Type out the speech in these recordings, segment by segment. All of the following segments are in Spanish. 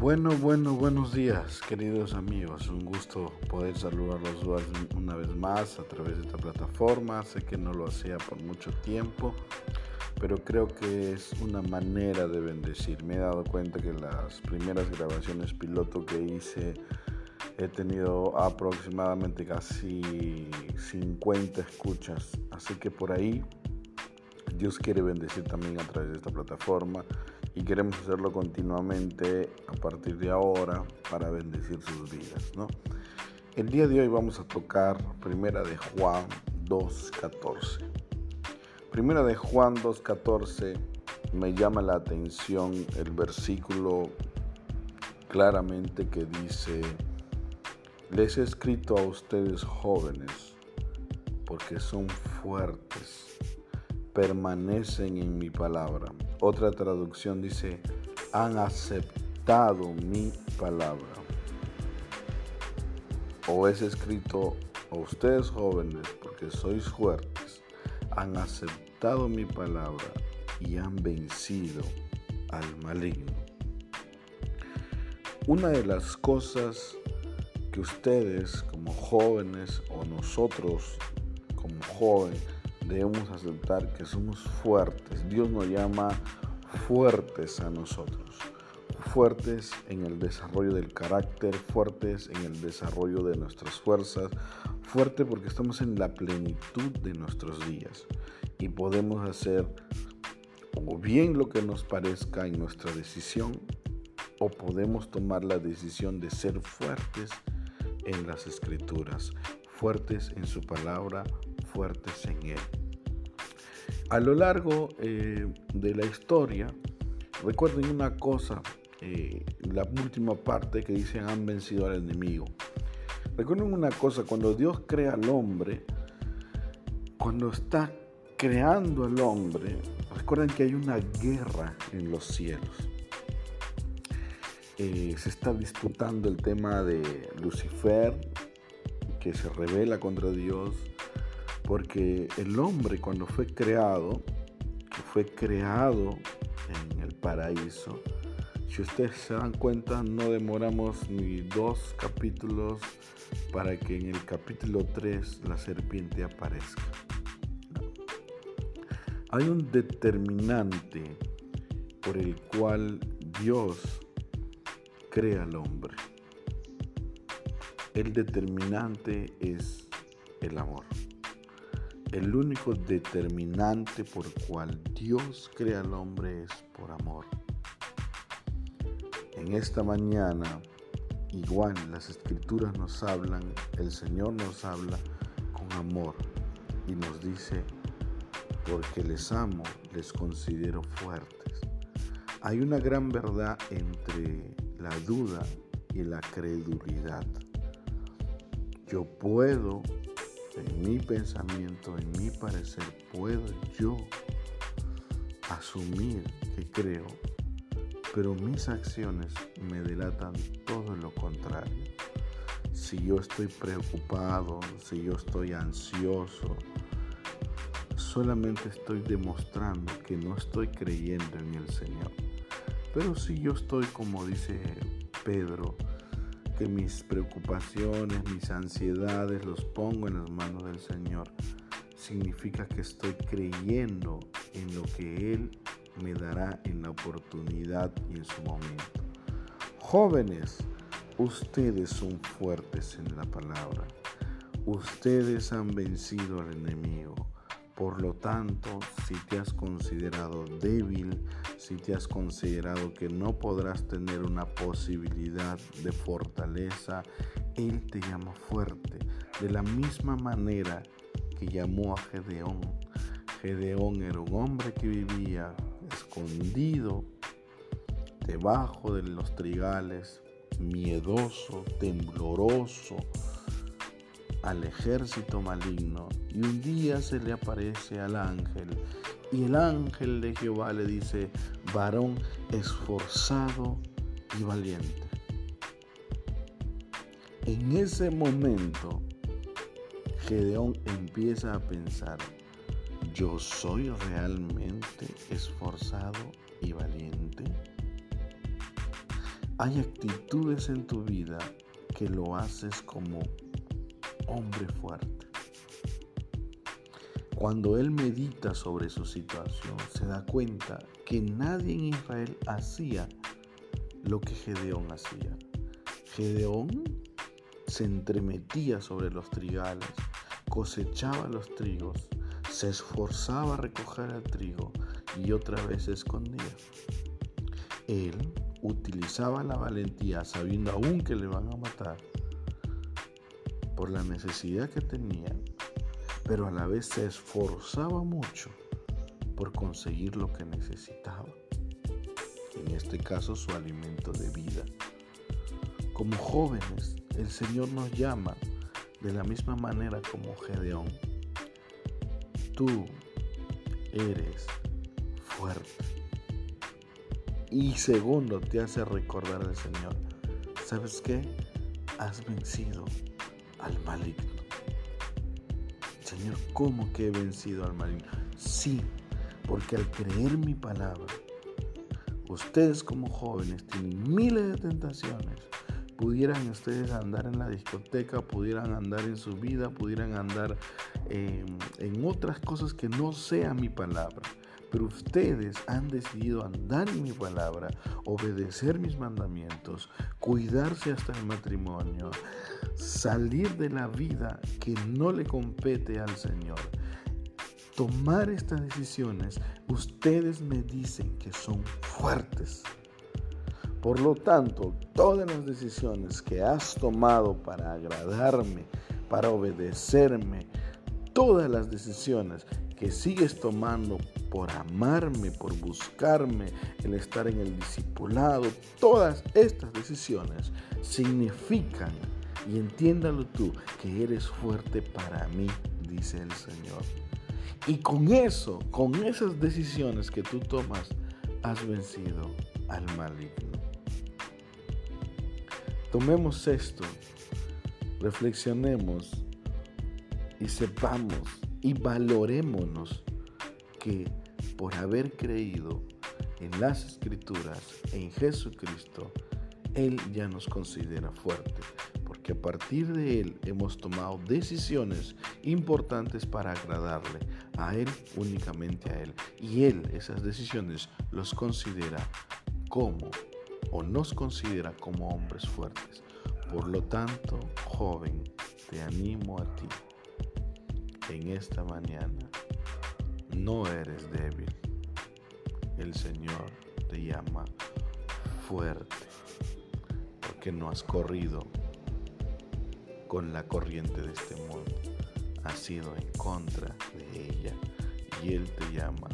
Bueno, bueno, buenos días, queridos amigos. Un gusto poder saludarlos una vez más a través de esta plataforma. Sé que no lo hacía por mucho tiempo, pero creo que es una manera de bendecir. Me he dado cuenta que las primeras grabaciones piloto que hice he tenido aproximadamente casi 50 escuchas. Así que por ahí Dios quiere bendecir también a través de esta plataforma y queremos hacerlo continuamente a partir de ahora para bendecir sus vidas. ¿no? El día de hoy vamos a tocar Primera de Juan 2.14. Primera de Juan 2.14 me llama la atención el versículo claramente que dice, les he escrito a ustedes jóvenes porque son fuertes, permanecen en mi palabra otra traducción dice, han aceptado mi palabra. O es escrito a ustedes jóvenes, porque sois fuertes, han aceptado mi palabra y han vencido al maligno. Una de las cosas que ustedes como jóvenes o nosotros como jóvenes debemos aceptar que somos fuertes. Dios nos llama fuertes a nosotros. Fuertes en el desarrollo del carácter, fuertes en el desarrollo de nuestras fuerzas, fuerte porque estamos en la plenitud de nuestros días y podemos hacer o bien lo que nos parezca en nuestra decisión o podemos tomar la decisión de ser fuertes en las escrituras, fuertes en su palabra, fuertes en Él. A lo largo eh, de la historia, recuerden una cosa, eh, la última parte que dicen han vencido al enemigo. Recuerden una cosa, cuando Dios crea al hombre, cuando está creando al hombre, recuerden que hay una guerra en los cielos. Eh, se está disputando el tema de Lucifer, que se revela contra Dios, porque el hombre cuando fue creado, que fue creado en el paraíso, si ustedes se dan cuenta, no demoramos ni dos capítulos para que en el capítulo 3 la serpiente aparezca. Hay un determinante por el cual Dios crea al hombre. El determinante es el amor. El único determinante por cual Dios crea al hombre es por amor. En esta mañana, igual las escrituras nos hablan, el Señor nos habla con amor y nos dice, porque les amo, les considero fuertes. Hay una gran verdad entre la duda y la credulidad. Yo puedo en mi pensamiento, en mi parecer, puedo yo asumir que creo, pero mis acciones me delatan todo lo contrario. Si yo estoy preocupado, si yo estoy ansioso, solamente estoy demostrando que no estoy creyendo en el Señor. Pero si yo estoy, como dice Pedro, que mis preocupaciones, mis ansiedades los pongo en las manos del Señor, significa que estoy creyendo en lo que Él me dará en la oportunidad y en su momento. Jóvenes, ustedes son fuertes en la palabra. Ustedes han vencido al enemigo. Por lo tanto, si te has considerado débil, si te has considerado que no podrás tener una posibilidad de fortaleza, Él te llama fuerte. De la misma manera que llamó a Gedeón. Gedeón era un hombre que vivía escondido debajo de los trigales, miedoso, tembloroso, al ejército maligno y un día se le aparece al ángel y el ángel de Jehová le dice, varón esforzado y valiente. En ese momento, Gedeón empieza a pensar, ¿yo soy realmente esforzado y valiente? Hay actitudes en tu vida que lo haces como hombre fuerte. Cuando él medita sobre su situación, se da cuenta que nadie en Israel hacía lo que Gedeón hacía. Gedeón se entremetía sobre los trigales, cosechaba los trigos, se esforzaba a recoger el trigo y otra vez se escondía. Él utilizaba la valentía sabiendo aún que le van a matar por la necesidad que tenía, pero a la vez se esforzaba mucho por conseguir lo que necesitaba. En este caso su alimento de vida. Como jóvenes, el Señor nos llama de la misma manera como Gedeón. Tú eres fuerte. Y segundo, te hace recordar al Señor. ¿Sabes qué? Has vencido al maligno. Señor, ¿cómo que he vencido al maligno? Sí, porque al creer mi palabra, ustedes como jóvenes tienen miles de tentaciones, pudieran ustedes andar en la discoteca, pudieran andar en su vida, pudieran andar en, en otras cosas que no sea mi palabra. Pero ustedes han decidido andar en mi palabra, obedecer mis mandamientos, cuidarse hasta el matrimonio, salir de la vida que no le compete al Señor. Tomar estas decisiones, ustedes me dicen que son fuertes. Por lo tanto, todas las decisiones que has tomado para agradarme, para obedecerme, todas las decisiones que sigues tomando por amarme, por buscarme, el estar en el discipulado, todas estas decisiones significan, y entiéndalo tú, que eres fuerte para mí, dice el Señor. Y con eso, con esas decisiones que tú tomas, has vencido al maligno. Tomemos esto, reflexionemos y sepamos y valorémonos que por haber creído en las escrituras, en Jesucristo, Él ya nos considera fuerte, porque a partir de Él hemos tomado decisiones importantes para agradarle a Él, únicamente a Él. Y Él esas decisiones los considera como o nos considera como hombres fuertes. Por lo tanto, joven, te animo a ti en esta mañana. No eres débil. El Señor te llama fuerte porque no has corrido con la corriente de este mundo. Has sido en contra de ella y Él te llama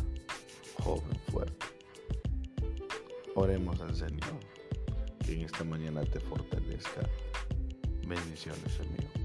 joven fuerte. Oremos al Señor que en esta mañana te fortalezca. Bendiciones, amigo.